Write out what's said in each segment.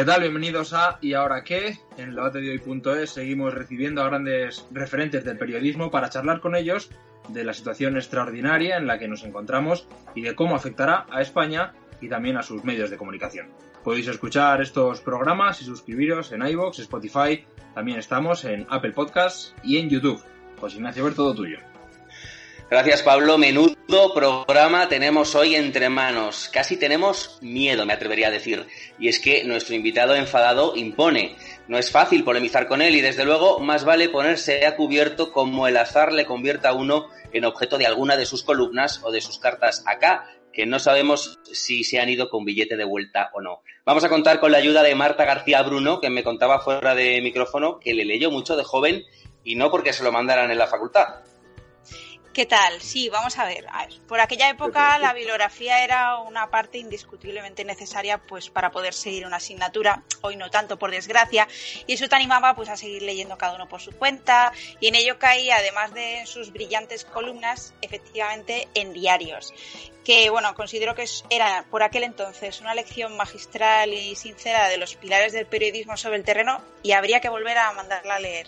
¿Qué tal? Bienvenidos a ¿Y ahora qué? En debate de hoy.es seguimos recibiendo a grandes referentes del periodismo para charlar con ellos de la situación extraordinaria en la que nos encontramos y de cómo afectará a España y también a sus medios de comunicación. Podéis escuchar estos programas y suscribiros en iVoox, Spotify, también estamos en Apple Podcasts y en YouTube. José Ignacio, ver todo tuyo. Gracias, Pablo. Menudo programa tenemos hoy entre manos. Casi tenemos miedo, me atrevería a decir. Y es que nuestro invitado enfadado impone. No es fácil polemizar con él y, desde luego, más vale ponerse a cubierto como el azar le convierta a uno en objeto de alguna de sus columnas o de sus cartas acá, que no sabemos si se han ido con billete de vuelta o no. Vamos a contar con la ayuda de Marta García Bruno, que me contaba fuera de micrófono que le leyó mucho de joven y no porque se lo mandaran en la facultad. ¿Qué tal? Sí, vamos a ver. Por aquella época la bibliografía era una parte indiscutiblemente necesaria pues para poder seguir una asignatura, hoy no tanto por desgracia, y eso te animaba pues a seguir leyendo cada uno por su cuenta. Y en ello caía además de sus brillantes columnas efectivamente en diarios, que bueno, considero que era por aquel entonces una lección magistral y sincera de los pilares del periodismo sobre el terreno y habría que volver a mandarla a leer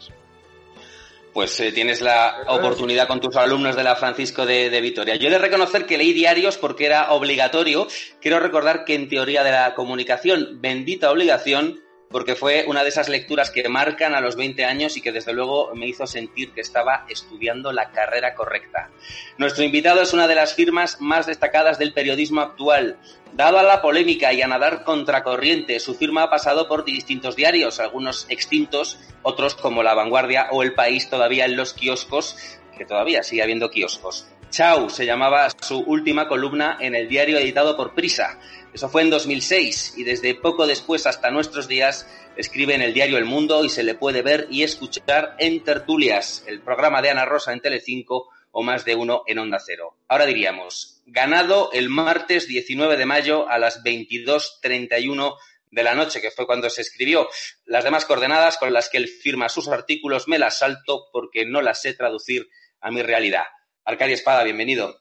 pues eh, tienes la oportunidad con tus alumnos de la Francisco de, de, Vitoria. Yo he de reconocer que leí diarios porque era obligatorio. Quiero recordar que en teoría de la comunicación, bendita obligación, porque fue una de esas lecturas que marcan a los 20 años y que desde luego me hizo sentir que estaba estudiando la carrera correcta. Nuestro invitado es una de las firmas más destacadas del periodismo actual. Dado a la polémica y a nadar contracorriente, su firma ha pasado por distintos diarios, algunos extintos, otros como La Vanguardia o El País todavía en los kioscos, que todavía sigue habiendo kioscos. Chau se llamaba su última columna en el diario editado por Prisa. Eso fue en 2006 y desde poco después hasta nuestros días escribe en el diario El Mundo y se le puede ver y escuchar en Tertulias, el programa de Ana Rosa en Telecinco o más de uno en Onda Cero. Ahora diríamos, ganado el martes 19 de mayo a las 22.31 de la noche, que fue cuando se escribió. Las demás coordenadas con las que él firma sus artículos me las salto porque no las sé traducir a mi realidad. Arcadia Espada, bienvenido.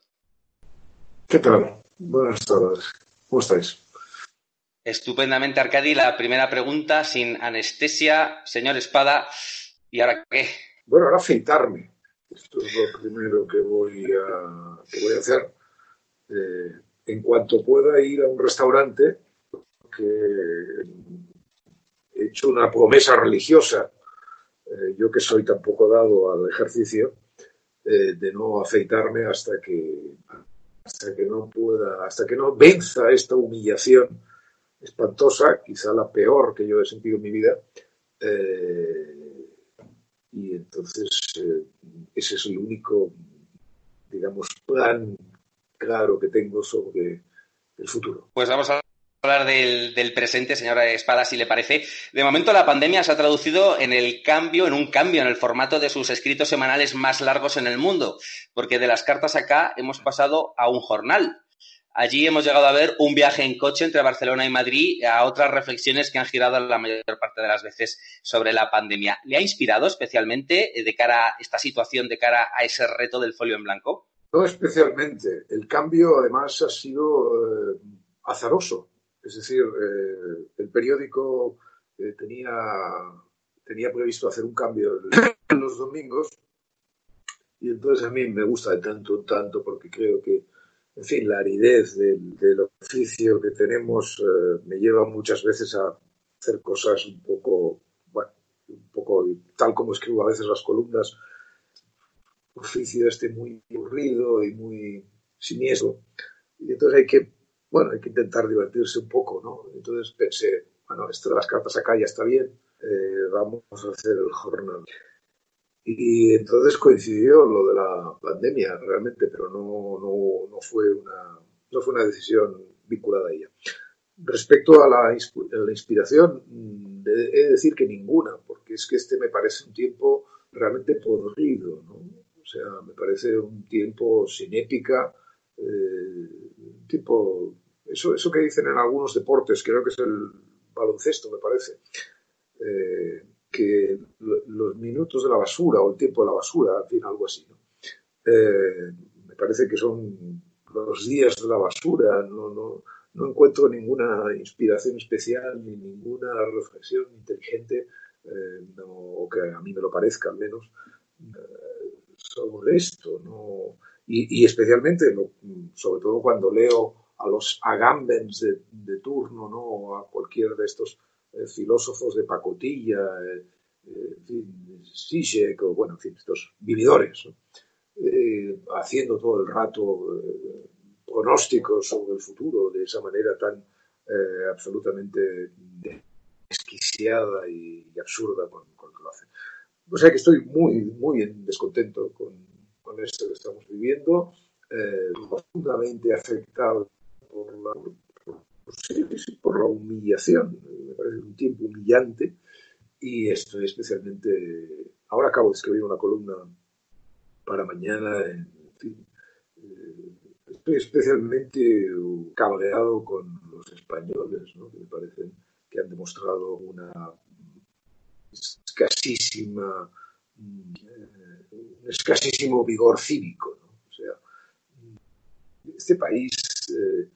¿Qué tal? Buenas tardes. ¿Cómo estáis? Estupendamente, Arcadi. La primera pregunta, sin anestesia. Señor Espada, ¿y ahora qué? Bueno, ahora afeitarme. Esto es lo primero que voy a, que voy a hacer. Eh, en cuanto pueda ir a un restaurante, que he hecho una promesa religiosa, eh, yo que soy tan poco dado al ejercicio, eh, de no afeitarme hasta que, hasta que no pueda, hasta que no venza esta humillación espantosa, quizá la peor que yo he sentido en mi vida. Eh, y entonces eh, ese es el único, digamos, plan claro que tengo sobre el futuro. Pues vamos a hablar del, presente, señora Espada, si le parece. De momento, la pandemia se ha traducido en el cambio, en un cambio en el formato de sus escritos semanales más largos en el mundo, porque de las cartas acá hemos pasado a un jornal. Allí hemos llegado a ver un viaje en coche entre Barcelona y Madrid, a otras reflexiones que han girado la mayor parte de las veces sobre la pandemia. ¿Le ha inspirado especialmente de cara a esta situación, de cara a ese reto del folio en blanco? No especialmente. El cambio, además, ha sido eh, azaroso es decir, eh, el periódico eh, tenía, tenía previsto hacer un cambio los domingos y entonces a mí me gusta de tanto en tanto porque creo que, en fin, la aridez del, oficio que tenemos eh, me lleva muchas veces a hacer cosas un poco, bueno, un poco tal como escribo a veces las columnas, oficio este muy aburrido y muy siniestro. Y entonces hay que bueno, hay que intentar divertirse un poco, ¿no? Entonces pensé, bueno, esto de las cartas acá ya está bien, eh, vamos a hacer el jornal. Y entonces coincidió lo de la pandemia realmente, pero no, no, no, fue, una, no fue una decisión vinculada a ella. Respecto a la, la inspiración, mm, he de decir que ninguna, porque es que este me parece un tiempo realmente podrido, ¿no? O sea, me parece un tiempo sin épica, eh, un tiempo eso, eso que dicen en algunos deportes, creo que es el baloncesto, me parece, eh, que los minutos de la basura o el tiempo de la basura, en fin, algo así. Eh, me parece que son los días de la basura, no, no, no encuentro ninguna inspiración especial ni ninguna reflexión inteligente, eh, o que a mí me lo parezca al menos, sobre esto. ¿no? Y, especialmente, sobre todo cuando leo a los agambens de, turno, ¿no? a cualquier de estos eh, filósofos de pacotilla, eh, o bueno, en fin, estos vividores, haciendo todo el rato pronósticos sobre el futuro de esa manera tan eh, absolutamente desquiciada y, absurda con, con, que lo hacen. O sea que estoy muy, muy descontento con, con esto que estamos viviendo, eh, profundamente afectado por la, por, la humillación, me parece un tiempo humillante y estoy especialmente, ahora acabo de escribir una columna para mañana, eh, Estoy especialmente cabreado con los españoles, que me parecen que han demostrado una escasísima, un escasísimo vigor cívico. este país eh,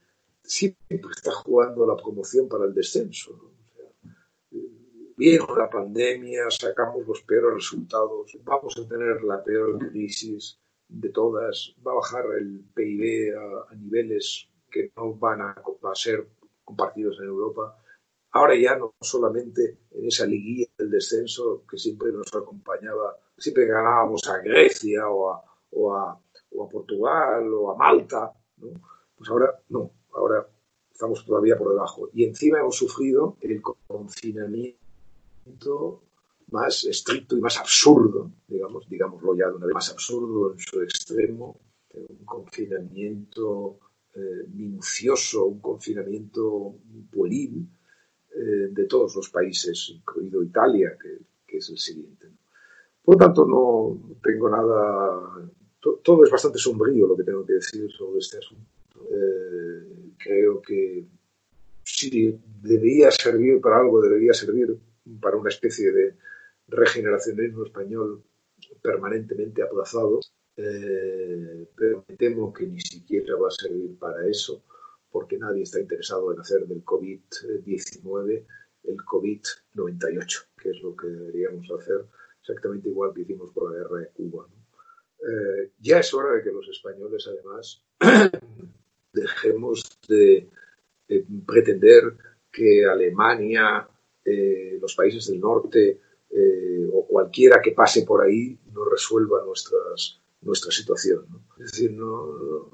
siempre está jugando la promoción para el descenso. ¿no? O la pandemia, sacamos los peores resultados, vamos a tener la peor crisis de todas, va a bajar el PIB a, niveles que no van a, ser compartidos en Europa. Ahora ya no solamente en esa liguilla del descenso que siempre nos acompañaba, siempre ganábamos a Grecia o a, o a, Portugal o a Malta, pues ahora no, ahora estamos todavía por debajo. Y encima hemos sufrido el confinamiento más estricto y más absurdo, digamos, digámoslo ya de una vez, más absurdo en su extremo, un confinamiento eh, minucioso, un confinamiento pueril eh, de todos los países, incluido Italia, que, es el siguiente. Por lo tanto, no tengo nada, todo es bastante sombrío lo que tengo que decir sobre este asunto. Eh, creo que si debería servir para algo, debería servir para una especie de regeneracionismo español permanentemente aplazado, eh, pero me temo que ni siquiera va a servir para eso, porque nadie está interesado en hacer del COVID-19 el COVID-98, que es lo que deberíamos hacer exactamente igual que hicimos con la guerra de Cuba. Eh, ya es hora de que los españoles, además, dejemos de, pretender que Alemania, eh, los países del norte, eh, o cualquiera que pase por ahí no resuelva nuestras, nuestra situación. Es decir, no,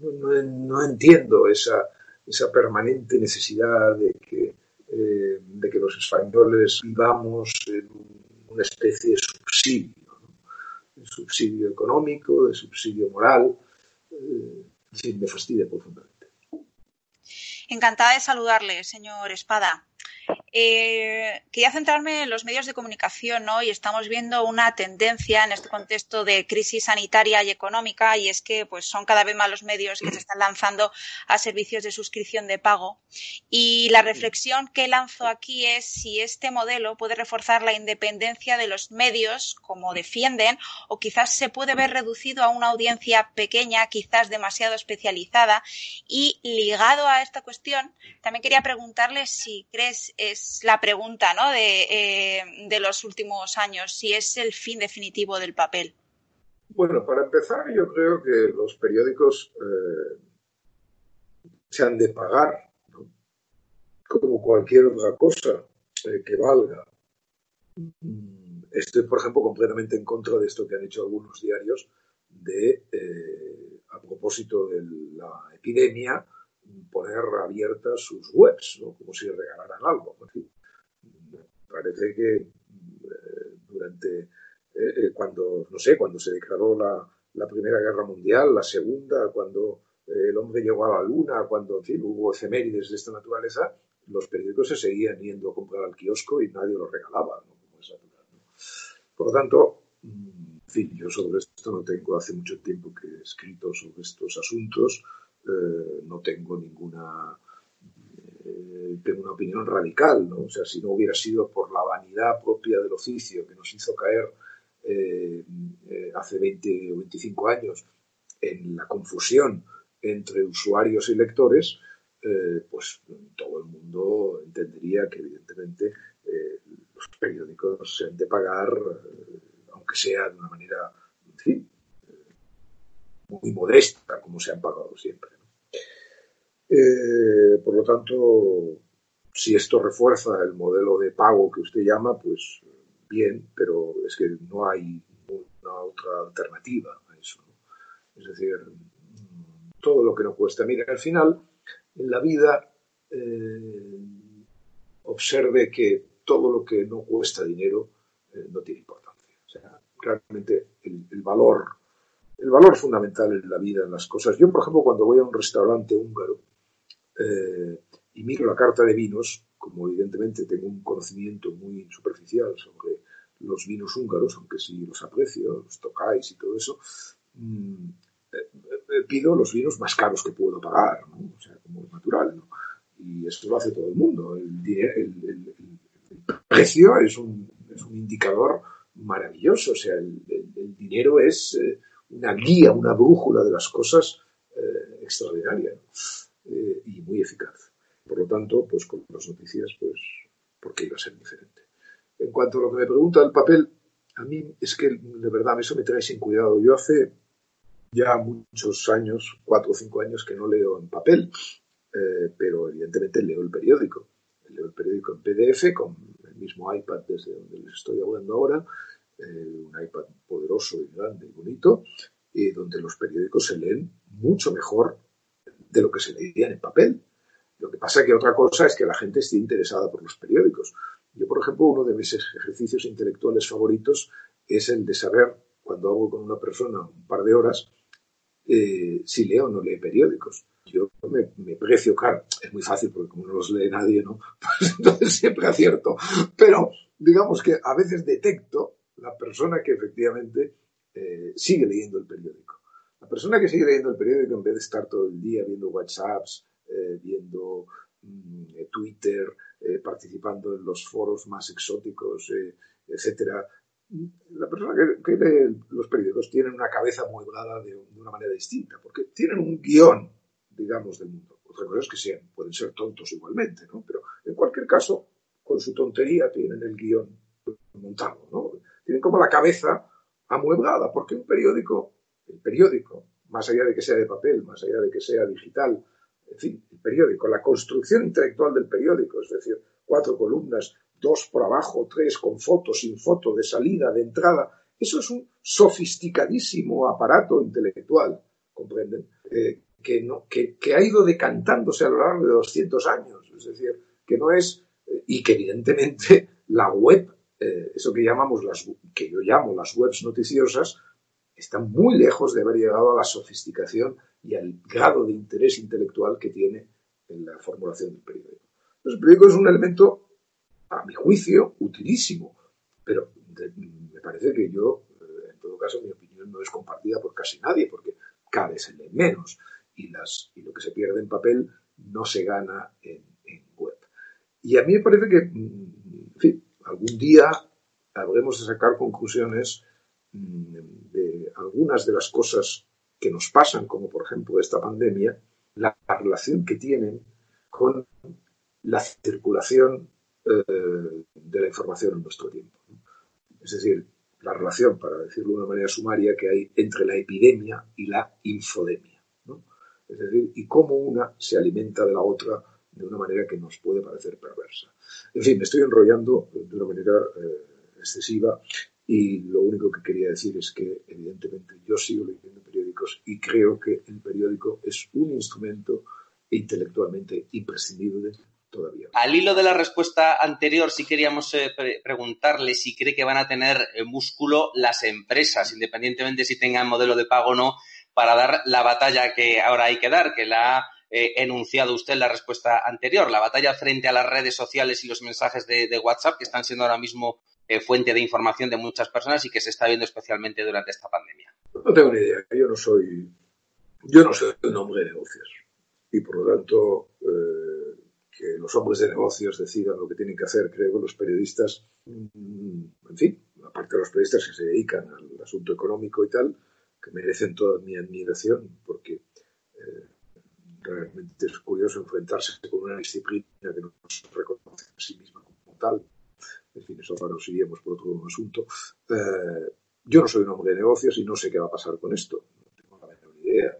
no, entiendo esa, esa, permanente necesidad de que, eh, de que los españoles vivamos en una especie de subsidio, de subsidio económico, de subsidio moral. Me fastidia profundamente. Encantada de saludarle, señor Espada. Eh, quería centrarme en los medios de comunicación ¿no? y estamos viendo una tendencia en este contexto de crisis sanitaria y económica y es que pues, son cada vez más los medios que se están lanzando a servicios de suscripción de pago. Y la reflexión que lanzo aquí es si este modelo puede reforzar la independencia de los medios, como defienden, o quizás se puede ver reducido a una audiencia pequeña, quizás demasiado especializada. Y ligado a esta cuestión, también quería preguntarle si crees es la pregunta ¿no? Eh, de, los últimos años, si es el fin definitivo del papel. Bueno, para empezar, yo creo que los periódicos eh, se han de pagar, como cualquier otra cosa eh, que valga. Estoy, por ejemplo, completamente en contra de esto que han hecho algunos diarios de, a propósito de la epidemia, poner abiertas sus webs, ¿no? como si regalaran algo. parece que eh, durante, eh, eh, cuando, no sé, cuando se declaró la, la, Primera Guerra Mundial, la Segunda, cuando el hombre llegó a la Luna, cuando, en fin, hubo efemérides de esta naturaleza, los periódicos se seguían yendo a comprar al kiosco y nadie los regalaba, ¿no? como es natural. Por lo tanto, mm, en fin, yo sobre esto no tengo hace mucho tiempo que he escrito sobre estos asuntos, eh, no tengo ninguna eh, tengo una opinión radical, ¿no? O sea, si no hubiera sido por la vanidad propia del oficio que nos hizo caer eh, hace 20 o 25 años en la confusión entre usuarios y lectores, pues todo el mundo entendería que evidentemente los periódicos se han de pagar, aunque sea de una manera, muy modesta, como se han pagado siempre. Por lo tanto, si esto refuerza el modelo de pago que usted llama, pues bien, pero es que no hay una otra alternativa a eso. Es decir, todo lo que no cuesta. Mira, al final, en la vida, eh, observe que todo lo que no cuesta dinero eh, no tiene importancia. O sea, realmente el, valor, el valor fundamental en la vida, en las cosas. Yo, por ejemplo, cuando voy a un restaurante húngaro eh, y miro la carta de vinos, como evidentemente tengo un conocimiento muy superficial sobre los vinos húngaros, aunque sí los aprecio, los tocáis y todo eso, mm, pido los vinos más caros que puedo pagar, ¿no? o sea, como es natural. ¿no? Y esto lo hace todo el mundo. El, precio es un, es un, indicador maravilloso, o sea, el, dinero es eh, una guía, una brújula de las cosas eh, extraordinaria eh, y muy eficaz. Por lo tanto, pues con las noticias, pues, ¿por qué iba a ser diferente? En cuanto a lo que me pregunta el papel, a mí es que de verdad eso me trae sin cuidado. Yo hace ya muchos años, cuatro o cinco años que no leo en papel, eh, pero evidentemente leo el periódico. Leo el periódico en PDF con el mismo iPad desde donde les estoy hablando ahora, eh, un iPad poderoso y grande y bonito, y donde los periódicos se leen mucho mejor de lo que se leían en papel. Lo que pasa es que otra cosa es que la gente esté interesada por los periódicos. Yo, por ejemplo, uno de mis ejercicios intelectuales favoritos es el de saber, cuando hablo con una persona un par de horas, eh, si leo o no lee periódicos. Yo me, me, precio, claro, es muy fácil porque como no los lee nadie, ¿no? Pues entonces siempre acierto. Pero digamos que a veces detecto la persona que efectivamente eh, sigue leyendo el periódico. La persona que sigue leyendo el periódico en vez de estar todo el día viendo WhatsApps, eh, viendo mm, Twitter, participando en los foros más exóticos, etcétera, la persona que, lee los periódicos tiene una cabeza amueblada de, de, una manera distinta, porque tienen un guion, digamos, del mundo. Otra cosa es que sean, pueden ser tontos igualmente, ¿no? Pero en cualquier caso, con su tontería tienen el guion montado, ¿no? Tienen como la cabeza amueblada, porque un periódico, el periódico, más allá de que sea de papel, más allá de que sea digital, en fin, el periódico, la construcción intelectual del periódico, es decir, cuatro columnas dos por abajo, tres con foto, sin foto, de salida, de entrada. Eso es un sofisticadísimo aparato intelectual, ¿comprenden? Eh, que, no, que, que, ha ido decantándose a lo largo de 200 años. Es decir, que no es. Y que evidentemente la web, eh, eso que llamamos las, que yo llamo las webs noticiosas, están muy lejos de haber llegado a la sofisticación y al grado de interés intelectual que tiene en la formulación del periódico. el periódico es un elemento a mi juicio, utilísimo. Pero me parece que yo, eh, en todo caso, mi opinión no es compartida por casi nadie, porque cada vez se lee menos y, las, y lo que se pierde en papel no se gana en, web. Y a mí me parece que, mm, en fin, algún día habremos de sacar conclusiones de algunas de las cosas que nos pasan, como por ejemplo esta pandemia, la relación que tienen con la circulación eh, de la información en nuestro tiempo. Es decir, la relación, para decirlo de una manera sumaria, que hay entre la epidemia y la infodemia. Es decir, y cómo una se alimenta de la otra de una manera que nos puede parecer perversa. En fin, me estoy enrollando de una manera eh, excesiva y lo único que quería decir es que evidentemente yo sigo leyendo periódicos y creo que el periódico es un instrumento intelectualmente imprescindible todavía. Al hilo de la respuesta anterior, sí queríamos eh, preguntarle si cree que van a tener eh, músculo las empresas, independientemente si tengan modelo de pago o no, para dar la batalla que ahora hay que dar, que la ha eh, enunciado usted en la respuesta anterior, la batalla frente a las redes sociales y los mensajes de, WhatsApp, que están siendo ahora mismo fuente de información de muchas personas y que se está viendo especialmente durante esta pandemia. No tengo ni idea, yo no soy, yo no soy un hombre de negocios y por lo tanto que los hombres de negocios decidan lo que tienen que hacer. Creo que los periodistas, mm, en fin, aparte de los periodistas que se dedican al asunto económico y tal, que merecen toda mi admiración porque eh, realmente es curioso enfrentarse con una disciplina que no se reconoce a sí misma como tal. En fin, eso ahora nos iríamos por otro asunto. Eh, yo no soy un hombre de negocios y no sé qué va a pasar con esto. No tengo la menor idea.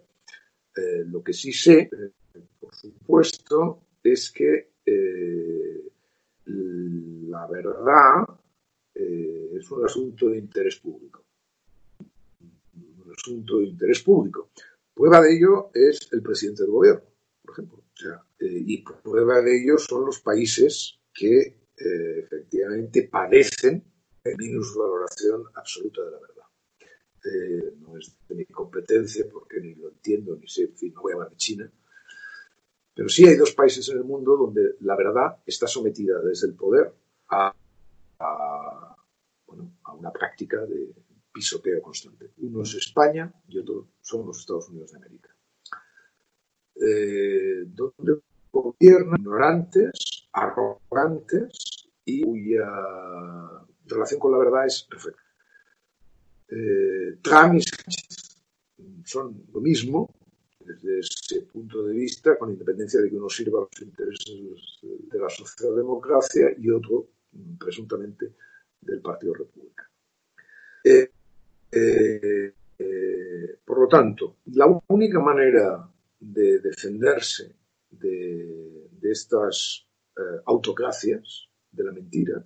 Eh, lo que sí sé, eh, por supuesto, es que la verdad es un asunto de interés público. Un asunto de interés público. Prueba de ello es el presidente del gobierno, por ejemplo. Y prueba de ello son los países que eh, efectivamente padecen minusvaloración absoluta de la verdad. Eh, no es de mi competencia porque ni lo entiendo ni sé, en fin, no voy a hablar de China. Pero sí hay dos países en el mundo donde la verdad está sometida desde el poder a, bueno, a una práctica de, pisoteo constante. Uno es España y otro son los Estados Unidos de América. Eh, donde gobiernan ignorantes, arrogantes y cuya relación con la verdad es perfecta. Eh, Trump y Sánchez son lo mismo desde ese punto de vista, con independencia de que uno sirva los intereses de la socialdemocracia y otro, presuntamente, del Partido Republicano. Eh, eh, eh, por lo tanto, la única manera de defenderse de, estas eh, autocracias de la mentira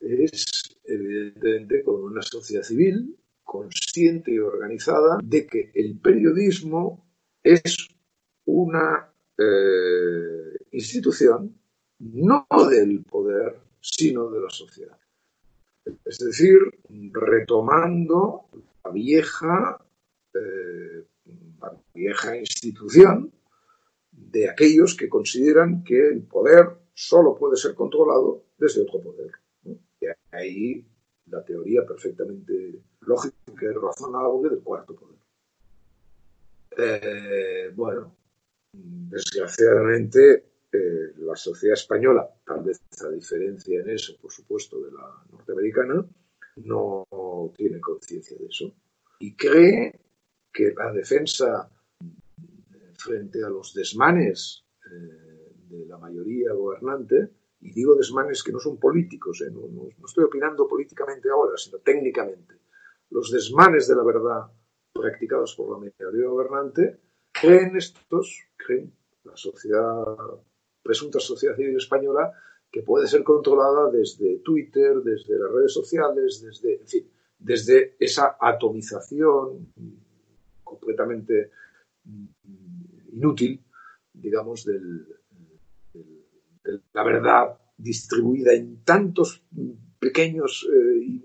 es, evidentemente, con una sociedad civil consciente y organizada de que el periodismo es una institución no del poder, sino de la sociedad. Es decir, retomando la vieja, eh, la vieja institución de aquellos que consideran que el poder solo puede ser controlado desde otro poder. Y ahí la teoría perfectamente lógica y razonable del cuarto poder. Eh, bueno, desgraciadamente la sociedad española, tal vez a diferencia en eso, por supuesto, de la norteamericana, no tiene conciencia de eso y cree que la defensa frente a los desmanes eh, de la mayoría gobernante, y digo desmanes que no son políticos, eh, no, estoy opinando políticamente ahora, sino técnicamente, los desmanes de la verdad practicados por la mayoría gobernante, creen estos, creen la sociedad presunta sociedad civil española que puede ser controlada desde Twitter, desde las redes sociales, desde, en fin, desde esa atomización completamente inútil, digamos, de la verdad distribuida en tantos pequeños e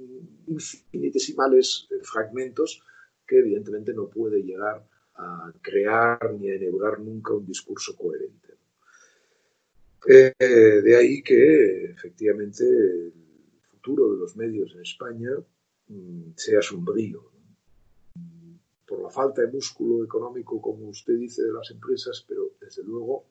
infinitesimales fragmentos que evidentemente no puede llegar a crear ni a enhebrar nunca un discurso coherente. Eh, de ahí que efectivamente el futuro de los medios en España mm, sea sombrío. Falta de músculo económico, como usted dice, de las empresas, pero desde luego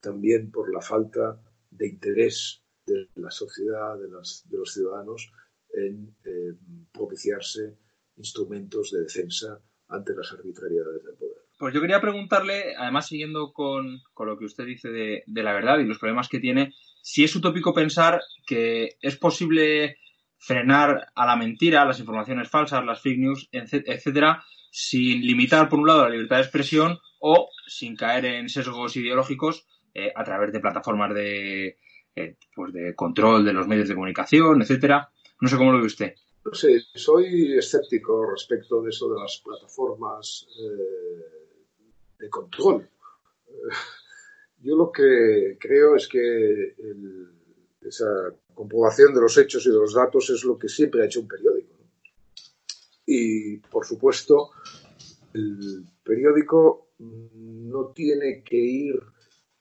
también por la falta de interés de la sociedad, de, los ciudadanos, en eh, propiciarse instrumentos de defensa ante las arbitrariedades del poder. Pues yo quería preguntarle, además siguiendo con, lo que usted dice de, la verdad y los problemas que tiene, si es utópico pensar que es posible frenar a la mentira, las informaciones falsas, las fake news, etcétera, sin limitar, por un lado, la libertad de expresión o sin caer en sesgos ideológicos eh, a través de plataformas de, eh, pues de control de los medios de comunicación, etcétera. No sé cómo lo ve usted. No sé, soy escéptico respecto de eso de las plataformas. Eh, de control. Yo lo que creo es que esa comprobación de los hechos y de los datos es lo que siempre ha hecho un periódico. Y, por supuesto, el periódico no tiene que ir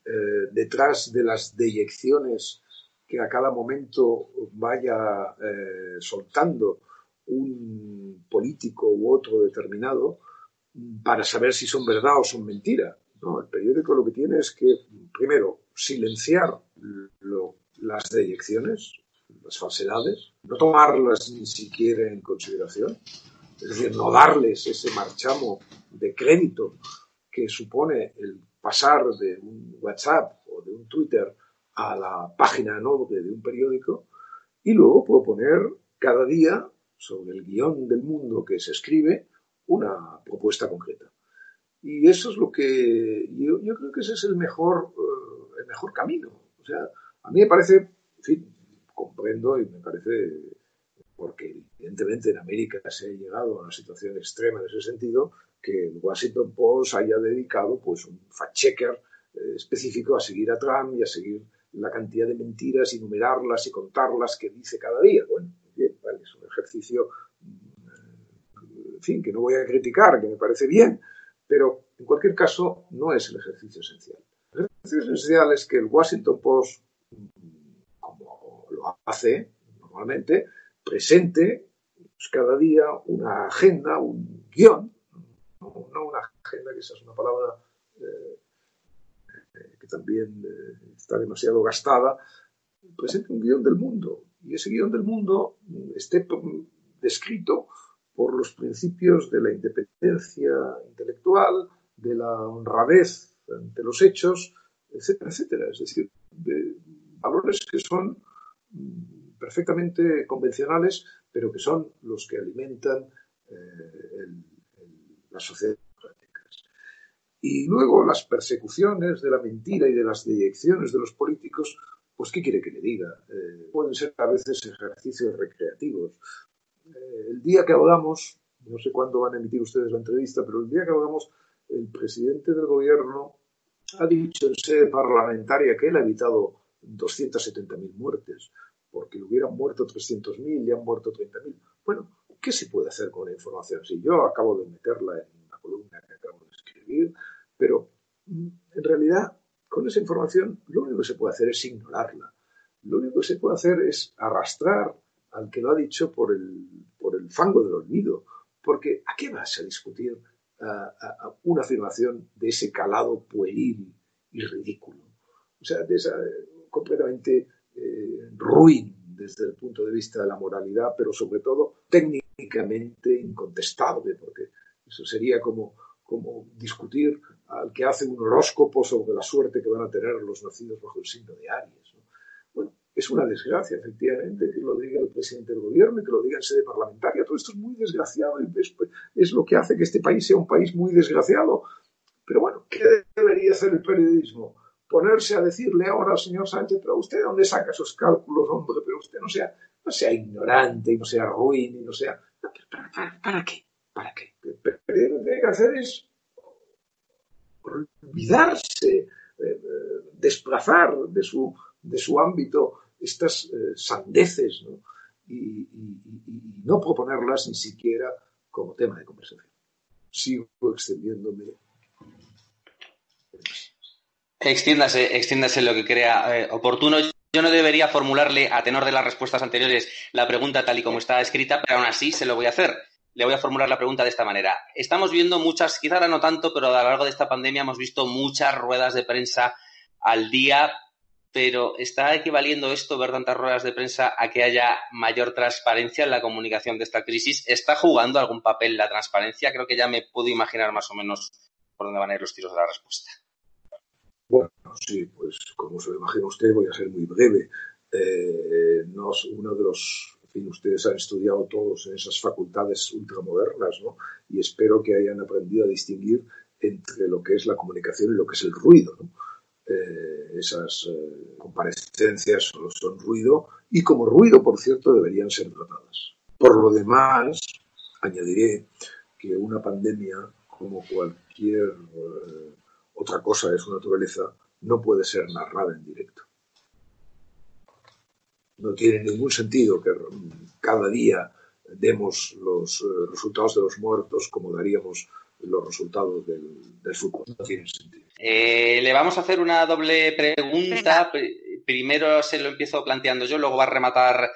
eh, detrás de las deyecciones que a cada momento vaya eh, soltando un político u otro determinado, para saber si son verdad o son mentira. No, el periódico lo que tiene es que, primero, silenciar las deyecciones, las falsedades, no tomarlas ni siquiera en consideración, es decir, no darles ese marchamo de crédito que supone el pasar de un WhatsApp o de un Twitter a la página noble de un periódico y luego puedo poner cada día sobre el guion del mundo que se escribe una propuesta concreta. Y eso es lo que yo, creo que ese es el mejor, eh, el mejor camino. O sea, a mí me parece, en fin, comprendo y me parece, porque evidentemente en América se ha llegado a una situación extrema en ese sentido, que el Washington Post haya dedicado pues un fact-checker eh, específico a seguir a Trump y a seguir la cantidad de mentiras y numerarlas y contarlas que dice cada día. Bueno, bien, vale, es un ejercicio, mm, en fin, que no voy a criticar, que me parece bien, pero en cualquier caso no es el ejercicio esencial. El ejercicio esencial es que el Washington Post, como lo hace normalmente, presente pues, cada día una agenda, un guion, no, una agenda, que esa es una palabra eh, que también eh, está demasiado gastada, presente un guion del mundo. Y ese guion del mundo esté descrito por los principios de la independencia intelectual, de la honradez ante los hechos, etcétera, etcétera. Es decir, de valores que son mm, perfectamente convencionales, pero que son los que alimentan eh, las sociedades democráticas. Y luego las persecuciones de la mentira y de las deyecciones de los políticos, pues ¿qué quiere que le diga? Eh, pueden ser a veces ejercicios recreativos, eh, el día que hablamos, no sé cuándo van a emitir ustedes la entrevista, pero el día que hablamos, el presidente del gobierno ha dicho en sede parlamentaria que él ha evitado 270.000 muertes, porque hubieran muerto 300.000 y han muerto 30.000. Bueno, ¿qué se puede hacer con la información? Si yo acabo de meterla en la columna que acabo de escribir, pero mm, en realidad con esa información lo único que se puede hacer es ignorarla. Lo único que se puede hacer es arrastrar al que lo ha dicho por el, por el fango del olvido. Porque ¿a qué vas a discutir una afirmación de ese calado pueril y ridículo? O sea, de esa, completamente eh, ruin desde el punto de vista de la moralidad, pero sobre todo técnicamente incontestable, porque eso sería como, como discutir al que hace un horóscopo sobre la suerte que van a tener los nacidos bajo el signo de Aries. Es una desgracia, efectivamente, que lo diga el presidente del gobierno y que lo diga en sede parlamentaria. Todo esto es muy desgraciado y es, lo que hace que este país sea un país muy desgraciado. Pero bueno, ¿qué debería hacer el periodismo? Ponerse a decirle ahora al señor Sánchez, pero usted dónde saca esos cálculos, hombre, pero usted no sea, no sea ignorante y no sea ruin y no sea... ¿Para, qué? ¿Para qué? Lo que tiene que hacer es olvidarse, eh, eh, desplazar de su, de su ámbito estas eh, sandeces Y, no proponerlas ni siquiera como tema de conversación. Sigo extendiéndome. Extiéndase, extiéndase lo que crea eh, oportuno. Yo no debería formularle, a tenor de las respuestas anteriores, la pregunta tal y como está escrita, pero aún así se lo voy a hacer. Le voy a formular la pregunta de esta manera. Estamos viendo muchas, quizá ahora no tanto, pero a lo largo de esta pandemia hemos visto muchas ruedas de prensa al día pero ¿está equivaliendo esto, ver tantas ruedas de prensa, a que haya mayor transparencia en la comunicación de esta crisis? ¿Está jugando algún papel la transparencia? Creo que ya me puedo imaginar más o menos por dónde van a ir los tiros de la respuesta. Bueno, sí, pues como se lo imagina usted, voy a ser muy breve. Eh, no, uno de los, en fin, ustedes han estudiado todos en esas facultades ultramodernas, ¿no? Y espero que hayan aprendido a distinguir entre lo que es la comunicación y lo que es el ruido, ¿no? Eh, esas eh, comparecencias solo son ruido y como ruido, por cierto, deberían ser tratadas. Por lo demás, añadiré que una pandemia, como cualquier eh, otra cosa de su naturaleza, no puede ser narrada en directo. No tiene ningún sentido que cada día demos los resultados de los muertos como daríamos los resultados del, fútbol. No tiene sentido. Eh, le vamos a hacer una doble pregunta. Primero se lo empiezo planteando yo, luego va a rematar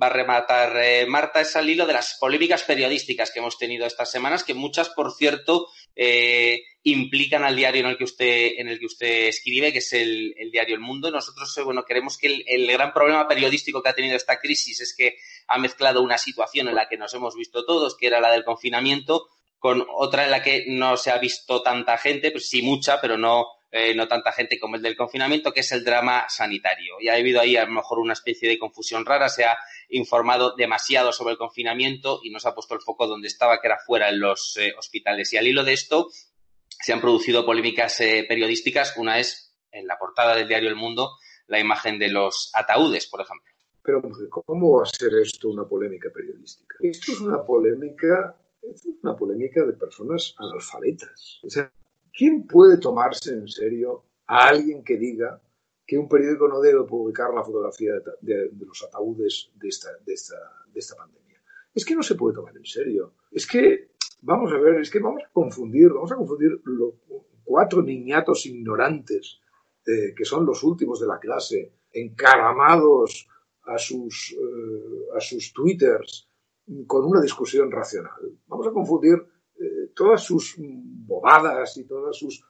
va a rematar eh, Marta, es al hilo de las polémicas periodísticas que hemos tenido estas semanas, que muchas, por cierto, eh, implican al diario en el que usted, en el que usted escribe, que es el, diario El Mundo. Nosotros, bueno, queremos que el, gran problema periodístico que ha tenido esta crisis es que ha mezclado una situación en la que nos hemos visto todos, que era la del confinamiento, con otra en la que no se ha visto tanta gente, pues sí mucha, pero no, eh, no tanta gente como el del confinamiento, que es el drama sanitario. Y ha habido ahí a lo mejor una especie de confusión rara, se ha informado demasiado sobre el confinamiento y nos ha puesto el foco donde estaba, que era fuera en los eh, hospitales. Y al hilo de esto se han producido polémicas eh, periodísticas. Una es en la portada del diario El Mundo, la imagen de los ataúdes, por ejemplo. Pero, ¿cómo va a ser esto una polémica periodística? Esto es una polémica, es una polémica de personas analfabetas. O sea, ¿quién puede tomarse en serio a alguien que diga que un periódico no debe publicar la fotografía de, los ataúdes de esta, de, esta, de esta pandemia? Es que no se puede tomar en serio. Es que, vamos a ver, es que vamos a confundir, vamos a confundir los cuatro niñatos ignorantes eh, que son los últimos de la clase, encaramados a sus, eh, a sus twitters con una discusión racional. Vamos a confundir todas sus bobadas y todas sus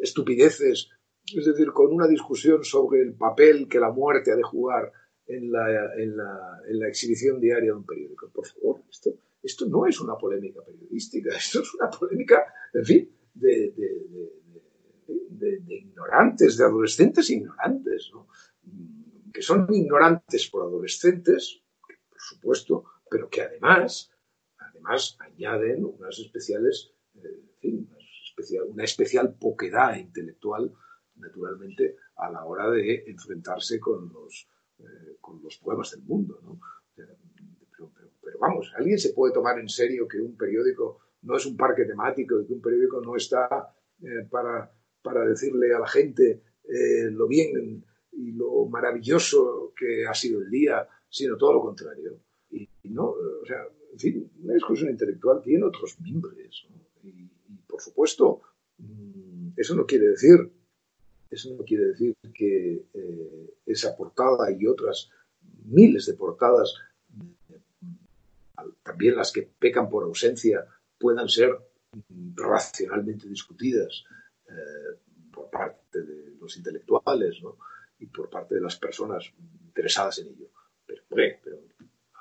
estupideces, es decir, con una discusión sobre el papel que la muerte ha de jugar en la, en la, en la exhibición diaria de un periódico. Por favor, esto, esto no es una polémica periodística, esto es una polémica, en fin, de, de, ignorantes, de adolescentes ignorantes, que son ignorantes por adolescentes, por supuesto, pero que además, además añaden unas especiales, eh, una especial poquedad intelectual, naturalmente, a la hora de enfrentarse con los, eh, con los problemas del mundo. Pero, vamos, ¿alguien se puede tomar en serio que un periódico no es un parque temático que un periódico no está eh, para para decirle a la gente eh, lo bien y lo maravilloso que ha sido el día, sino todo lo contrario. Y, no, en fin, una discusión intelectual tiene otros mimbres. Y, por supuesto, mm, eso no quiere decir, eso no quiere decir que eh, esa portada y otras miles de portadas, también las que pecan por ausencia, puedan ser racionalmente discutidas eh, por parte de los intelectuales y por parte de las personas interesadas en ello. Pero, pero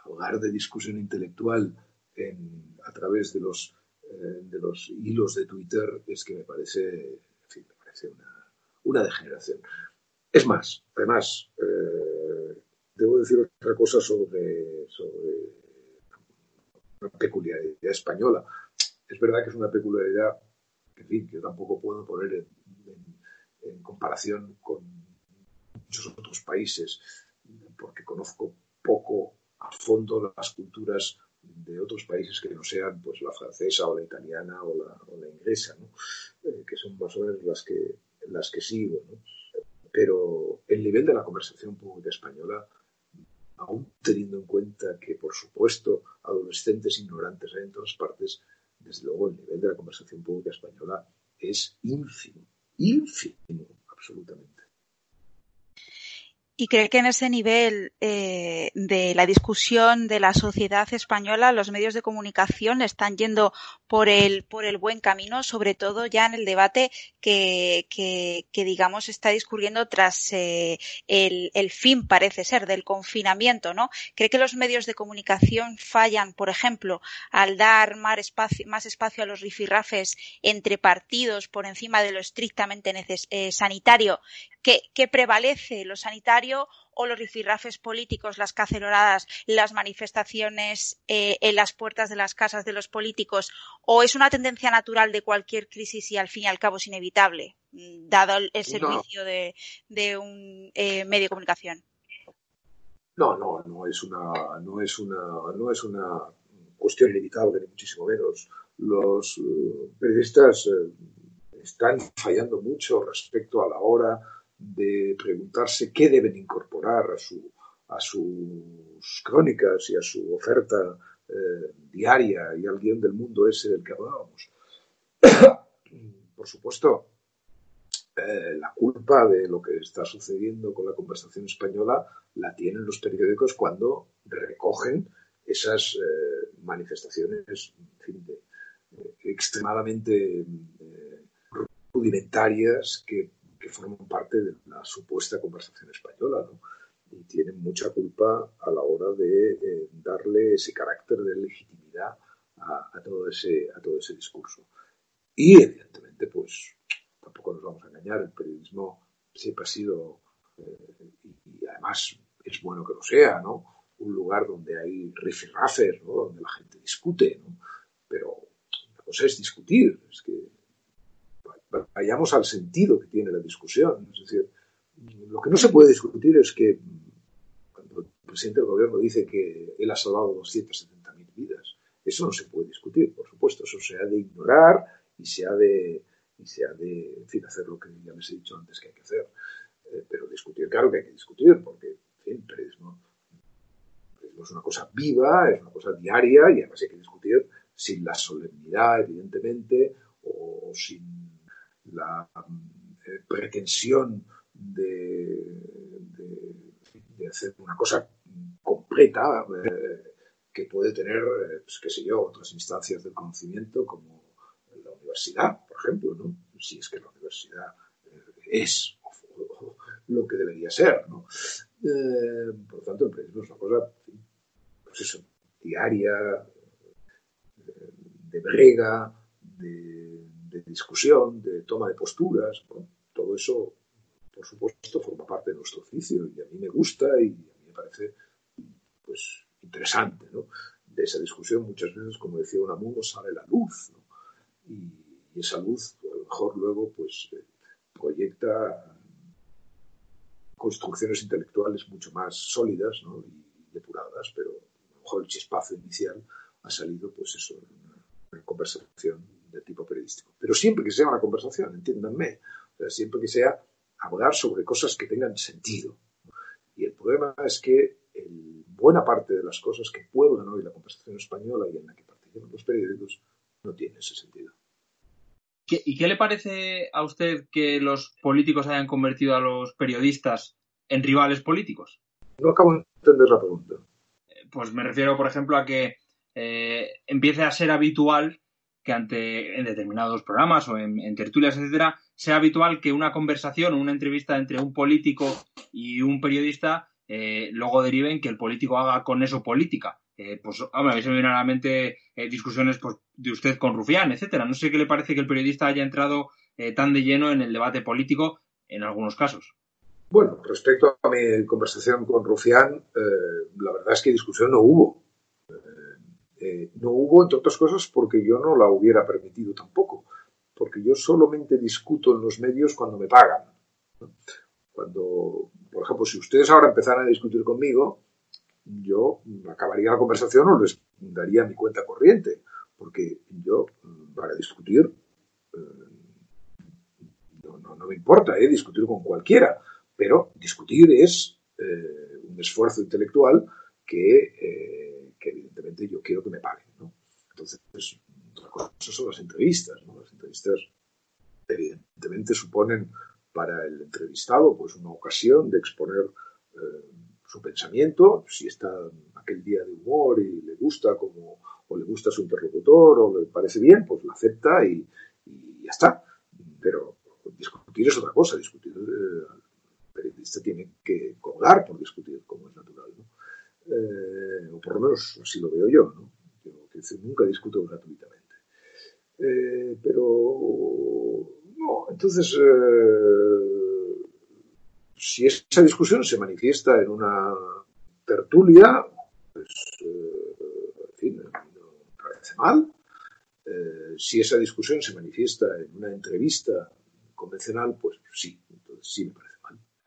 hablar de discusión intelectual a través de los, eh, de los hilos de Twitter es que me parece, me parece una, degeneración. Es más, además, eh, debo decir otra cosa sobre, sobre una peculiaridad española. Es verdad que es una peculiaridad en fin, que yo tampoco puedo poner en, comparación con muchos otros países, porque conozco poco a fondo las culturas de otros países que no sean pues la francesa o la italiana o la, inglesa, eh, que son más o menos las que, las que sigo. Pero el nivel de la conversación pública española, aún teniendo en cuenta que, por supuesto, adolescentes ignorantes hay en todas partes, desde luego el nivel de la conversación pública española es ínfimo, ínfimo, absolutamente. ¿Y cree que en ese nivel eh, de la discusión de la sociedad española los medios de comunicación están yendo por el, por el buen camino, sobre todo ya en el debate que, que, que digamos, está discurriendo tras eh, el, el, fin, parece ser, del confinamiento, ¿no? ¿Cree que los medios de comunicación fallan, por ejemplo, al dar más espacio, más espacio a los rifirrafes entre partidos por encima de lo estrictamente eh, sanitario? ¿Qué, ¿Qué prevalece, lo sanitario? o los rifirrafes políticos, las caceroradas, las manifestaciones eh, en las puertas de las casas de los políticos, o es una tendencia natural de cualquier crisis y al fin y al cabo es inevitable, mm, dado el, servicio de, un eh, medio de comunicación? No, no, no es una, no es una, no es una cuestión inevitable, ni muchísimo menos. Los eh, periodistas están fallando mucho respecto a la hora de preguntarse qué deben incorporar a, su, a sus crónicas y a su oferta eh, diaria y al guion del mundo ese del que hablábamos. Por supuesto, eh, la culpa de lo que está sucediendo con la conversación española la tienen los periódicos cuando recogen esas eh, manifestaciones extremadamente rudimentarias que que forman parte de la supuesta conversación española, ¿no? Y tienen mucha culpa a la hora de eh, darle ese carácter de legitimidad a, todo ese, a todo ese discurso. Y evidentemente, pues, tampoco nos vamos a engañar, el periodismo siempre ha sido, eh, y además es bueno que lo sea, ¿no? Un lugar donde hay rifirrafes, ¿no? Donde la gente discute, ¿no? Pero la cosa es discutir, es que vayamos al sentido que tiene la discusión. Es decir, lo que no se puede discutir es que cuando el presidente del gobierno dice que él ha salvado 270.000 vidas, eso no se puede discutir, por supuesto, eso se ha de ignorar y se ha de, y se ha de hacer lo que ya les he dicho antes que hay que hacer. Eh, pero discutir, claro que hay que discutir, porque en es una cosa viva, es una cosa diaria y además hay que discutir sin la solemnidad, evidentemente, o sin la eh, pretensión de, hacer una cosa completa eh, que puede tener, eh, pues, qué sé yo, otras instancias del conocimiento como la universidad, por ejemplo, ¿no? si es que la universidad es lo que debería ser. ¿no? por lo tanto, el periodismo es una cosa, pues diaria, de brega, de de discusión, de toma de posturas. todo eso, por supuesto, forma parte de nuestro oficio y a mí me gusta y a mí me parece pues, interesante. ¿no? De esa discusión muchas veces, como decía Unamuno, sale la luz. Y, esa luz, a lo mejor luego, pues eh, proyecta construcciones intelectuales mucho más sólidas y depuradas, pero a lo mejor el chispazo inicial ha salido, pues eso, en una conversación de tipo periodístico. Pero siempre que sea una conversación, entiéndanme, siempre que sea hablar sobre cosas que tengan sentido. Y el problema es que buena parte de las cosas que pueblan hoy la conversación española y en la que participan los periódicos no tiene ese sentido. ¿Y qué le parece a usted que los políticos hayan convertido a los periodistas en rivales políticos? No acabo de entender la pregunta. Pues me refiero, por ejemplo, a que eh, empiece a ser habitual que ante en determinados programas o en, tertulias, etcétera, sea habitual que una conversación o una entrevista entre un político y un periodista eh, luego derive en que el político haga con eso política. Eh, pues, hombre, a mí se la mente eh, discusiones pues, de usted con Rufián, etcétera. No sé qué le parece que el periodista haya entrado tan de lleno en el debate político en algunos casos. Bueno, respecto a mi conversación con Rufián, la verdad es que discusión no hubo. Eh, no hubo, entre otras cosas, porque yo no la hubiera permitido tampoco, porque yo solamente discuto en los medios cuando me pagan. Cuando, por ejemplo, si ustedes ahora empezaran a discutir conmigo, yo acabaría la conversación o les daría mi cuenta corriente, porque yo, para discutir, eh, no, me importa eh, discutir con cualquiera, pero discutir es un esfuerzo intelectual que evidentemente yo quiero que me paguen. ¿no? Entonces, otra cosa son las entrevistas. ¿no? Las entrevistas evidentemente suponen para el entrevistado pues una ocasión de exponer eh, su pensamiento, si está aquel día de humor y le gusta como o le gusta su interlocutor o le parece bien, pues lo acepta y, ya está. Pero discutir es otra cosa, discutir eh, el periodista tiene que cobrar por discutir, como es natural. ¿no? Eh, o por lo menos así lo veo yo, ¿no? Nunca discuto gratuitamente. Eh, pero, no, entonces, eh, si esa discusión se manifiesta en una tertulia, pues, en fin, no parece mal. si esa discusión se manifiesta en una entrevista convencional, pues sí, entonces sí me parece.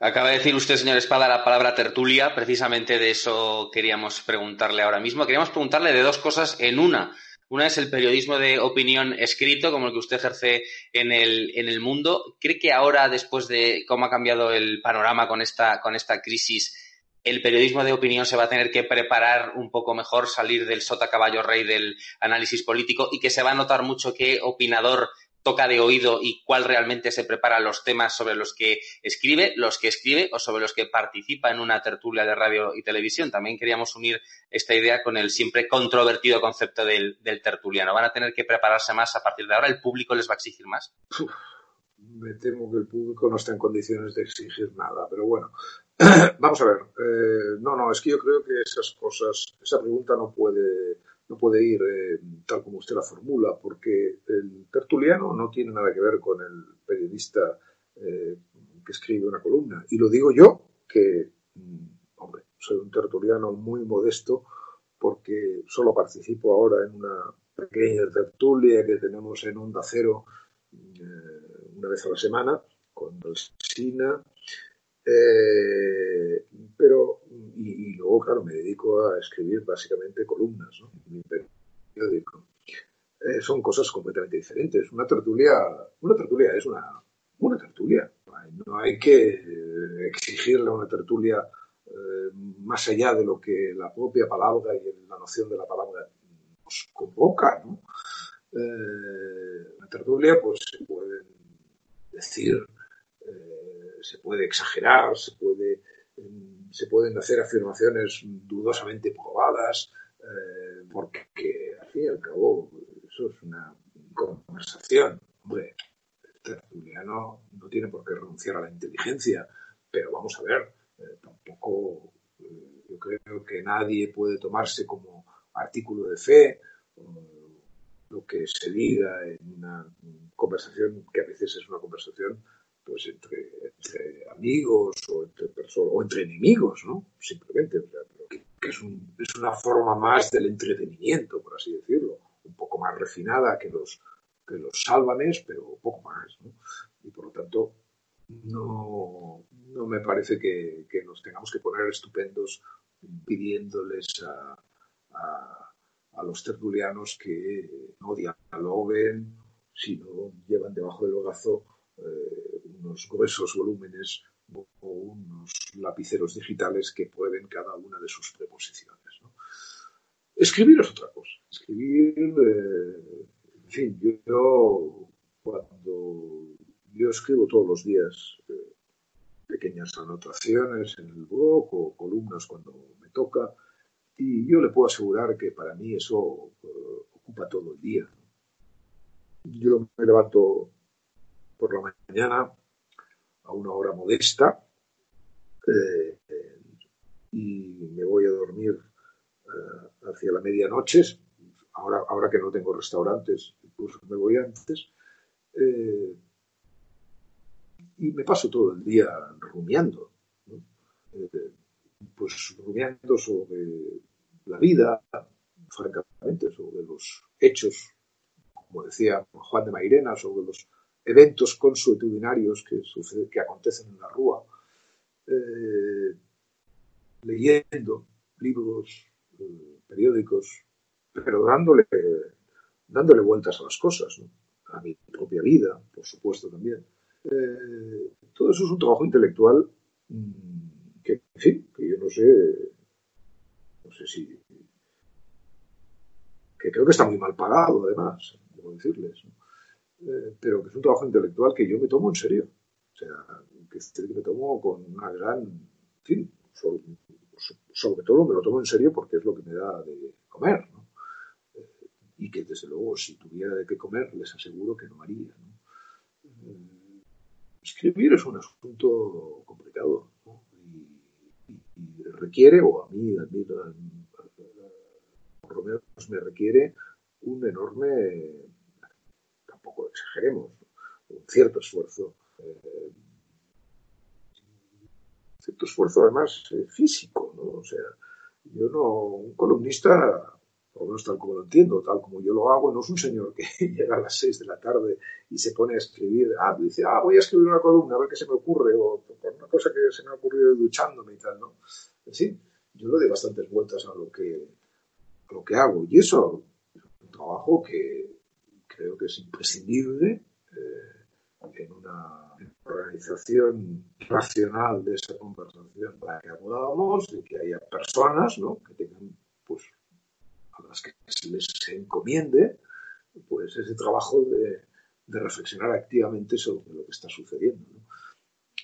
Acaba de decir usted, señor Espada, la palabra tertulia. Precisamente de eso queríamos preguntarle ahora mismo. Queríamos preguntarle de dos cosas en una. Una es el periodismo de opinión escrito, como el que usted ejerce en el, en el mundo. ¿Cree que ahora, después de cómo ha cambiado el panorama con esta, con esta crisis, el periodismo de opinión se va a tener que preparar un poco mejor, salir del sota caballo rey del análisis político y que se va a notar mucho que opinador toca de oído y cuál realmente se prepara los temas sobre los que escribe, los que escribe o sobre los que participa en una tertulia de radio y televisión. También queríamos unir esta idea con el siempre controvertido concepto del, tertuliano. ¿Van a tener que prepararse más a partir de ahora? ¿El público les va a exigir más? me temo que el público no está en condiciones de exigir nada, pero bueno, vamos a ver. Eh, no, no, es que yo creo que esas cosas, esa pregunta no puede no puede ir eh, tal como usted la formula, porque el tertuliano no tiene nada que ver con el periodista eh, que escribe una columna. Y lo digo yo, que, mm, hombre, soy un tertuliano muy modesto porque solo participo ahora en una pequeña tertulia que tenemos en Onda Cero eh, una vez a la semana con Sina. pero, y, luego, claro, me dedico a escribir básicamente columnas en mi periódico. Eh, son cosas completamente diferentes. Una tertulia, una tertulia es una, una tertulia. No hay que eh, exigirle a una tertulia eh, más allá de lo que la propia palabra y la noción de la palabra nos convoca. ¿no? la tertulia, pues se puede decir, se puede exagerar, se puede se pueden hacer afirmaciones dudosamente probadas, eh, porque al fin y al cabo eso es una conversación. Hombre, tertuliano no tiene por qué renunciar a la inteligencia, pero vamos a ver, eh, tampoco eh, yo creo que nadie puede tomarse como artículo de fe lo que se diga en una conversación que a veces es una conversación pues entre, amigos o entre personas o entre enemigos, ¿no? Simplemente, que, es, una forma más del entretenimiento, por así decirlo, un poco más refinada que los que los sálvames, pero poco más, ¿no? Y por lo tanto, no, no me parece que, nos tengamos que poner estupendos pidiéndoles a, a, a los tertulianos que no dialoguen, sino llevan debajo del brazo eh, unos gruesos volúmenes o unos lapiceros digitales que prueben cada una de sus preposiciones. Escribir es otra cosa. Escribir, eh, en fin, yo, cuando yo escribo todos los días eh, pequeñas anotaciones en el blog o columnas cuando me toca, y yo le puedo asegurar que para mí eso ocupa todo el día. Yo me levanto por la mañana a una hora modesta eh, y me voy a dormir eh, hacia la medianoche. Ahora, ahora que no tengo restaurantes, incluso me voy antes. Eh, y me paso todo el día rumiando, pues rumiando sobre la vida, francamente, sobre los hechos, como decía Juan de Mairena, sobre los eventos consuetudinarios que, que acontecen en la Rúa, eh, leyendo libros, eh, periódicos, pero dándole, dándole vueltas a las cosas, a mi propia vida, por supuesto también. Eh, todo eso es un trabajo intelectual mm, que, en fin, que yo no sé, no sé si, que creo que está muy mal pagado, además, debo decirles. ¿no? Eh, pero que es un trabajo intelectual que yo me tomo en serio. O sea, que, me tomo con una gran. En fin, sobre, todo me lo tomo en serio porque es lo que me da de comer. ¿no? Eh, y que desde luego, si tuviera de qué comer, les aseguro que no haría. Eh, escribir es un asunto complicado ¿no? y, y, requiere, o a mí, a mí por lo menos me requiere un enorme tampoco exageremos, un cierto esfuerzo, eh, cierto esfuerzo además eh, físico, ¿no? O sea, yo no, un columnista, por lo menos tal como lo entiendo, tal como yo lo hago, no es un señor que llega a las seis de la tarde y se pone a escribir, ah, dice, ah, voy a escribir una columna, a ver qué se me ocurre, o una cosa que se me ha ocurrido duchándome y tal, ¿no? Fin, yo le doy bastantes vueltas a lo que, a lo que hago, y eso es un trabajo que creo que es imprescindible eh, en una organización racional de esa conversación para que hablábamos, de que haya personas ¿no? que tengan, pues, a las que se les encomiende, pues ese trabajo de, de reflexionar activamente sobre lo que está sucediendo.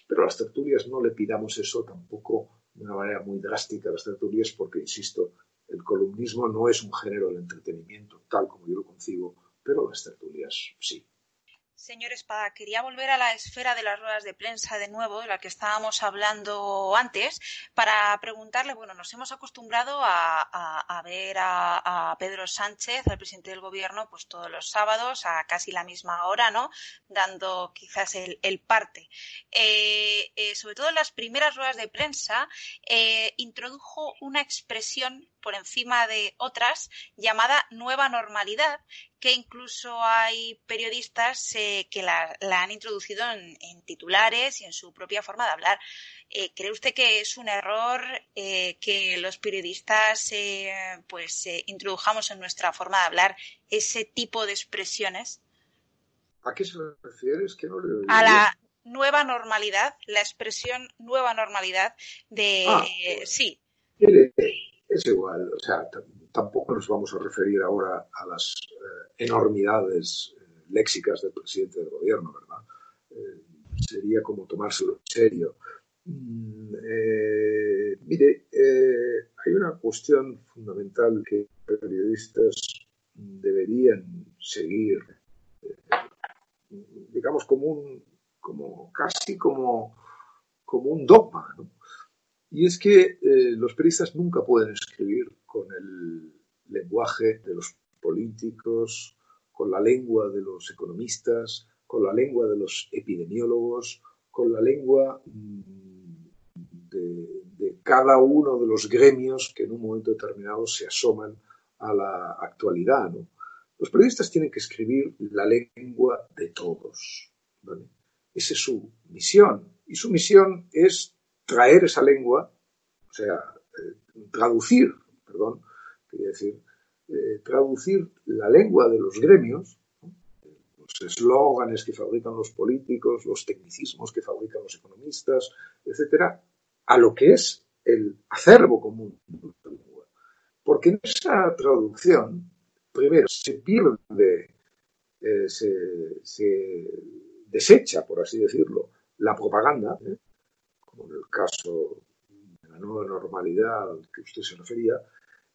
Pero a las tertulias no le pidamos eso tampoco de una manera muy drástica a las tertulias porque, insisto, el columnismo no es un género del entretenimiento tal como yo lo concibo, pero las tertulias sí. Señor Espada, quería volver a la esfera de las ruedas de prensa de nuevo, de la que estábamos hablando antes, para preguntarle, bueno, nos hemos acostumbrado a, ver a, Pedro Sánchez, al presidente del gobierno, pues todos los sábados a casi la misma hora, ¿no? Dando quizás el, parte. Eh, eh, sobre todo en las primeras ruedas de prensa, eh, introdujo una expresión por encima de otras llamada nueva normalidad, que incluso hay periodistas eh, que la, han introducido en, titulares y en su propia forma de hablar. Eh, ¿Cree usted que es un error eh, que los periodistas pues introdujamos en nuestra forma de hablar ese tipo de expresiones? ¿A qué se refiere? que no a la nueva normalidad, la expresión nueva normalidad de ah, sí es igual, o sea, tampoco nos vamos a referir ahora a las enormidades eh, léxicas del presidente del gobierno, ¿verdad? Eh, sería como tomárselo en serio. Mm, mire, hay una cuestión fundamental que periodistas deberían seguir, digamos, como un, como casi como, como un dogma, ¿no? Y es que eh, los periodistas nunca pueden escribir con el lenguaje de los políticos, con la lengua de los economistas, con la lengua de los epidemiólogos, con la lengua mm, de, cada uno de los gremios que en un momento determinado se asoman a la actualidad. Los periodistas tienen que escribir la lengua de todos. Esa es su misión. Y su misión es traer esa lengua, o sea, eh, traducir, perdón, quería decir, eh, traducir la lengua de los gremios, los eslóganes que fabrican los políticos, los tecnicismos que fabrican los economistas, etcétera, a lo que es el acervo común de lengua. Porque en esa traducción, primero, se pierde, eh, se, desecha, por así decirlo, la propaganda, como en el caso de la nueva normalidad al que usted se refería,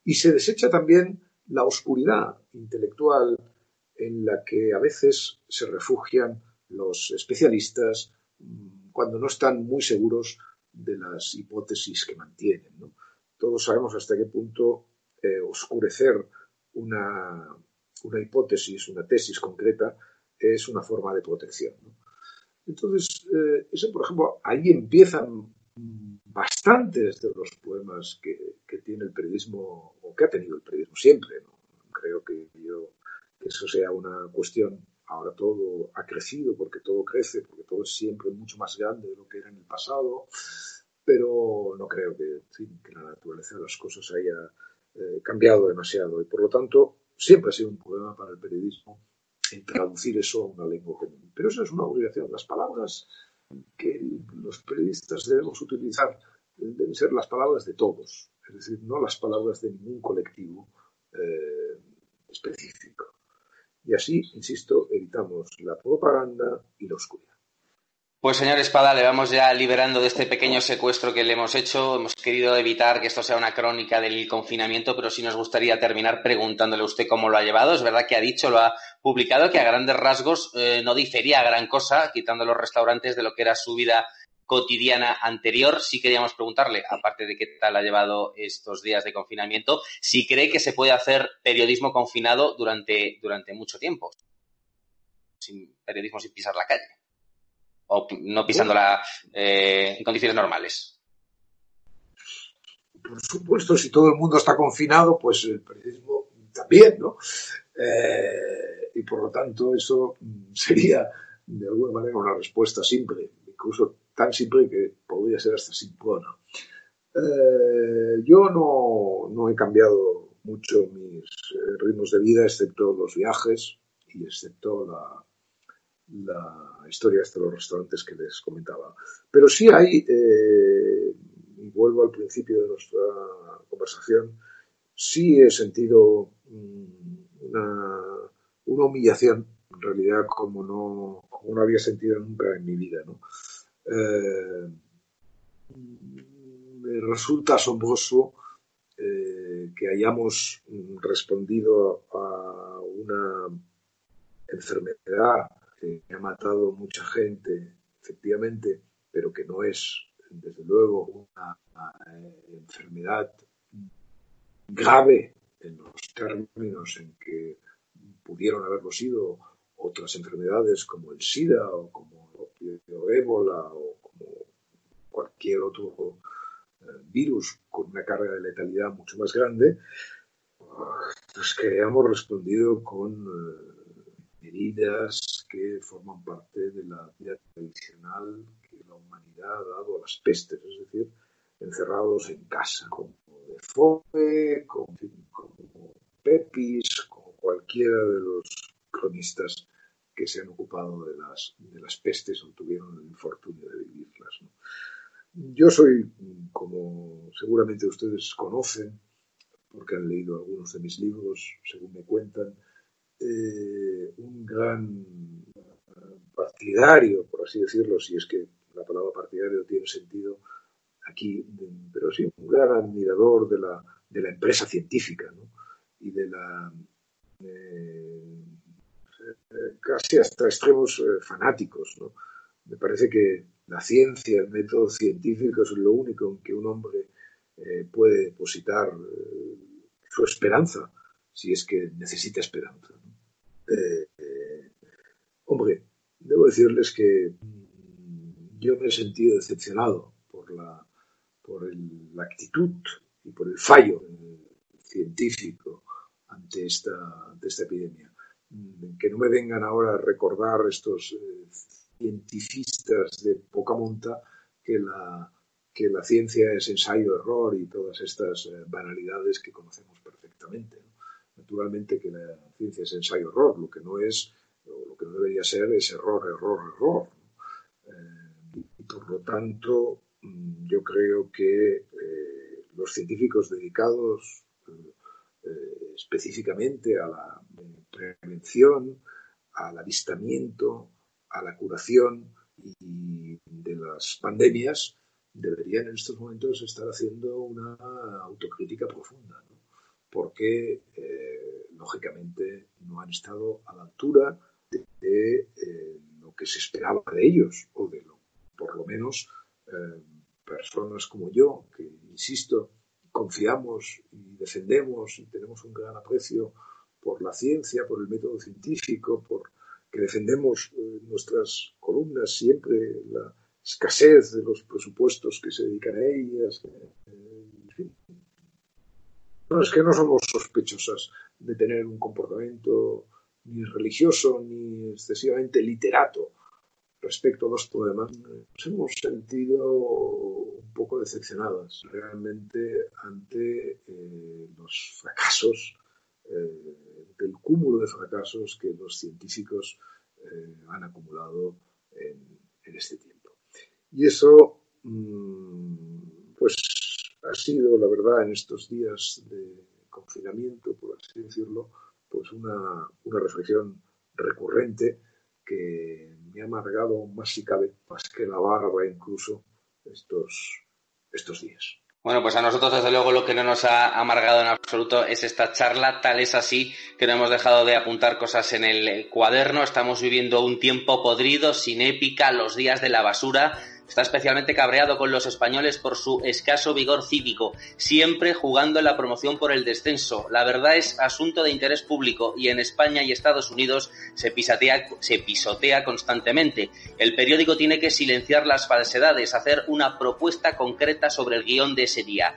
y se desecha también la oscuridad intelectual en la que a veces se refugian los especialistas mm, cuando no están muy seguros de las hipótesis que mantienen. Todos sabemos hasta qué punto eh, oscurecer una, una, hipótesis, una tesis concreta, es una forma de protección. Entonces, eh, ese, por ejemplo, ahí empiezan bastantes de los poemas que, tiene el periodismo, o que ha tenido el periodismo siempre. ¿no? Creo que, eso sea una cuestión. Ahora todo ha crecido porque todo crece, porque todo es siempre mucho más grande de lo que era en el pasado, pero no creo que, la naturaleza de las cosas haya eh, cambiado demasiado. Y por lo tanto, siempre ha sido un problema para el periodismo en traducir eso a una lengua común. Pero eso es una obligación. Las palabras que los periodistas debemos utilizar deben ser las palabras de todos, es decir, no las palabras de ningún colectivo eh, específico. Y así, insisto, evitamos la propaganda y la oscuridad. Pues señor Espada, le vamos ya liberando de este pequeño secuestro que le hemos hecho. Hemos querido evitar que esto sea una crónica del confinamiento, pero sí nos gustaría terminar preguntándole a usted cómo lo ha llevado. Es verdad que ha dicho, lo ha publicado, que a grandes rasgos eh, no difería gran cosa, quitando los restaurantes de lo que era su vida cotidiana anterior. Sí queríamos preguntarle, aparte de qué tal ha llevado estos días de confinamiento, si cree que se puede hacer periodismo confinado durante, durante mucho tiempo. Sin periodismo sin pisar la calle o no pisándola eh, en condiciones normales. Por supuesto, si todo el mundo está confinado, pues el periodismo también, ¿no? Eh, y por lo tanto, eso sería de alguna manera una respuesta simple, incluso tan simple que podría ser hasta simplona. Eh, yo no, no, he cambiado mucho mis ritmos de vida, excepto los viajes y excepto la, la historia de los restaurantes que les comentaba. Pero sí hay, eh, y vuelvo al principio de nuestra conversación, sí he sentido mm, una, humillación, en realidad, como no, como no había sentido nunca en mi vida. ¿no? Eh, me resulta asombroso eh, que hayamos respondido a una enfermedad que ha matado mucha gente, efectivamente, pero que no es, desde luego, una, eh, enfermedad grave en los términos en que pudieron haberlo sido otras enfermedades como el SIDA o como el ébola o como cualquier otro eh, virus con una carga de letalidad mucho más grande, pues que hemos respondido con eh, medidas que forman parte de la vida tradicional que la humanidad ha dado a las pestes, es decir, encerrados en casa, como de FOME, como, como Pepis, como cualquiera de los cronistas que se han ocupado de las, de las pestes o tuvieron el infortunio de vivirlas. Yo soy, como seguramente ustedes conocen, porque han leído algunos de mis libros, según me cuentan, eh, un gran partidario, por así decirlo, si es que la palabra partidario tiene sentido aquí, pero sí, un gran admirador de la, de la empresa científica y de la eh, casi hasta extremos eh, fanáticos. Me parece que la ciencia, el método científico es lo único en que un hombre eh, puede depositar su esperanza, si es que necesita esperanza. hombre, debo decirles que mm, yo me he sentido decepcionado por la, por la actitud y por el fallo científico ante esta, ante esta epidemia. Mm, que no me vengan ahora a recordar estos eh, cientifistas de poca monta que la, que la ciencia es ensayo-error y todas estas eh, banalidades que conocemos perfectamente. Naturalmente que la ciencia es ensayo-error, lo que no es, lo que no debería ser es error, error, error. Eh, por lo tanto, mm, yo creo que los científicos dedicados específicamente a la prevención, al avistamiento, a la curación y de las pandemias, deberían en estos momentos estar haciendo una autocrítica profunda, porque eh, lógicamente no han estado a la altura de, eh, lo que se esperaba de ellos, o de lo, por lo menos eh, personas como yo, que insisto, confiamos y defendemos y tenemos un gran aprecio por la ciencia, por el método científico, por que defendemos eh, nuestras columnas siempre la escasez de los presupuestos que se dedican a ellas. Eh, no, es que no somos sospechosas de tener un comportamiento ni religioso ni excesivamente literato respecto a los poemas. Nos hemos sentido un poco decepcionadas realmente ante eh, los fracasos del cúmulo de fracasos que los científicos eh, han acumulado en, este tiempo. Y eso, mm, pues, ha sido, la verdad, en estos días de confinamiento, por así decirlo, pues una, una reflexión recurrente que me ha amargado más si cabe, más que la barba incluso, estos, estos días. Bueno, pues a nosotros desde luego lo que no nos ha amargado en absoluto es esta charla, tal es así que no hemos dejado de apuntar cosas en el cuaderno, estamos viviendo un tiempo podrido, sin épica, los días de la basura, Está especialmente cabreado con los españoles por su escaso vigor cívico, siempre jugando en la promoción por el descenso. La verdad es asunto de interés público y en España y Estados Unidos se, se pisotea constantemente. El periódico tiene que silenciar las falsedades, hacer una propuesta concreta sobre el guion de ese día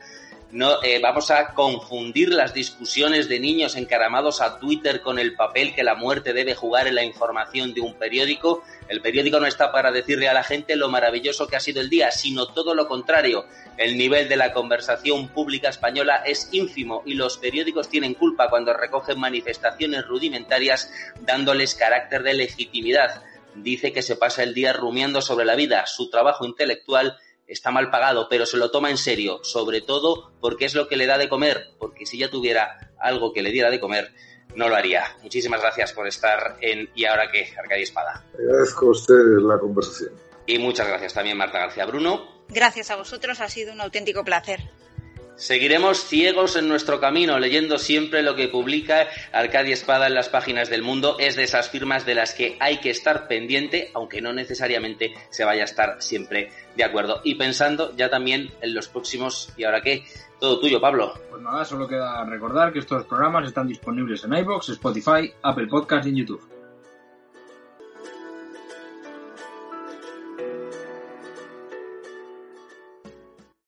no eh, vamos a confundir las discusiones de niños encaramados a Twitter con el papel que la muerte debe jugar en la información de un periódico. El periódico no está para decirle a la gente lo maravilloso que ha sido el día, sino todo lo contrario. El nivel de la conversación pública española es ínfimo y los periódicos tienen culpa cuando recogen manifestaciones rudimentarias dándoles carácter de legitimidad. Dice que se pasa el día rumiando sobre la vida, su trabajo intelectual está mal pagado, pero se lo toma en serio, sobre todo porque es lo que le da de comer, porque si ya tuviera algo que le diera de comer, no lo haría. Muchísimas gracias por estar en Y ahora qué, Arcadia Espada. Agradezco a ustedes la conversación. Y muchas gracias también, Marta García Bruno. Gracias a vosotros, ha sido un auténtico placer. Seguiremos ciegos en nuestro camino, leyendo siempre lo que publica Arcadia Espada en las páginas del mundo. Es de esas firmas de las que hay que estar pendiente, aunque no necesariamente se vaya a estar siempre de acuerdo. Y pensando ya también en los próximos, ¿y ahora qué? Todo tuyo, Pablo. Pues nada, solo queda recordar que estos programas están disponibles en iVoox, Spotify, Apple Podcast y en YouTube.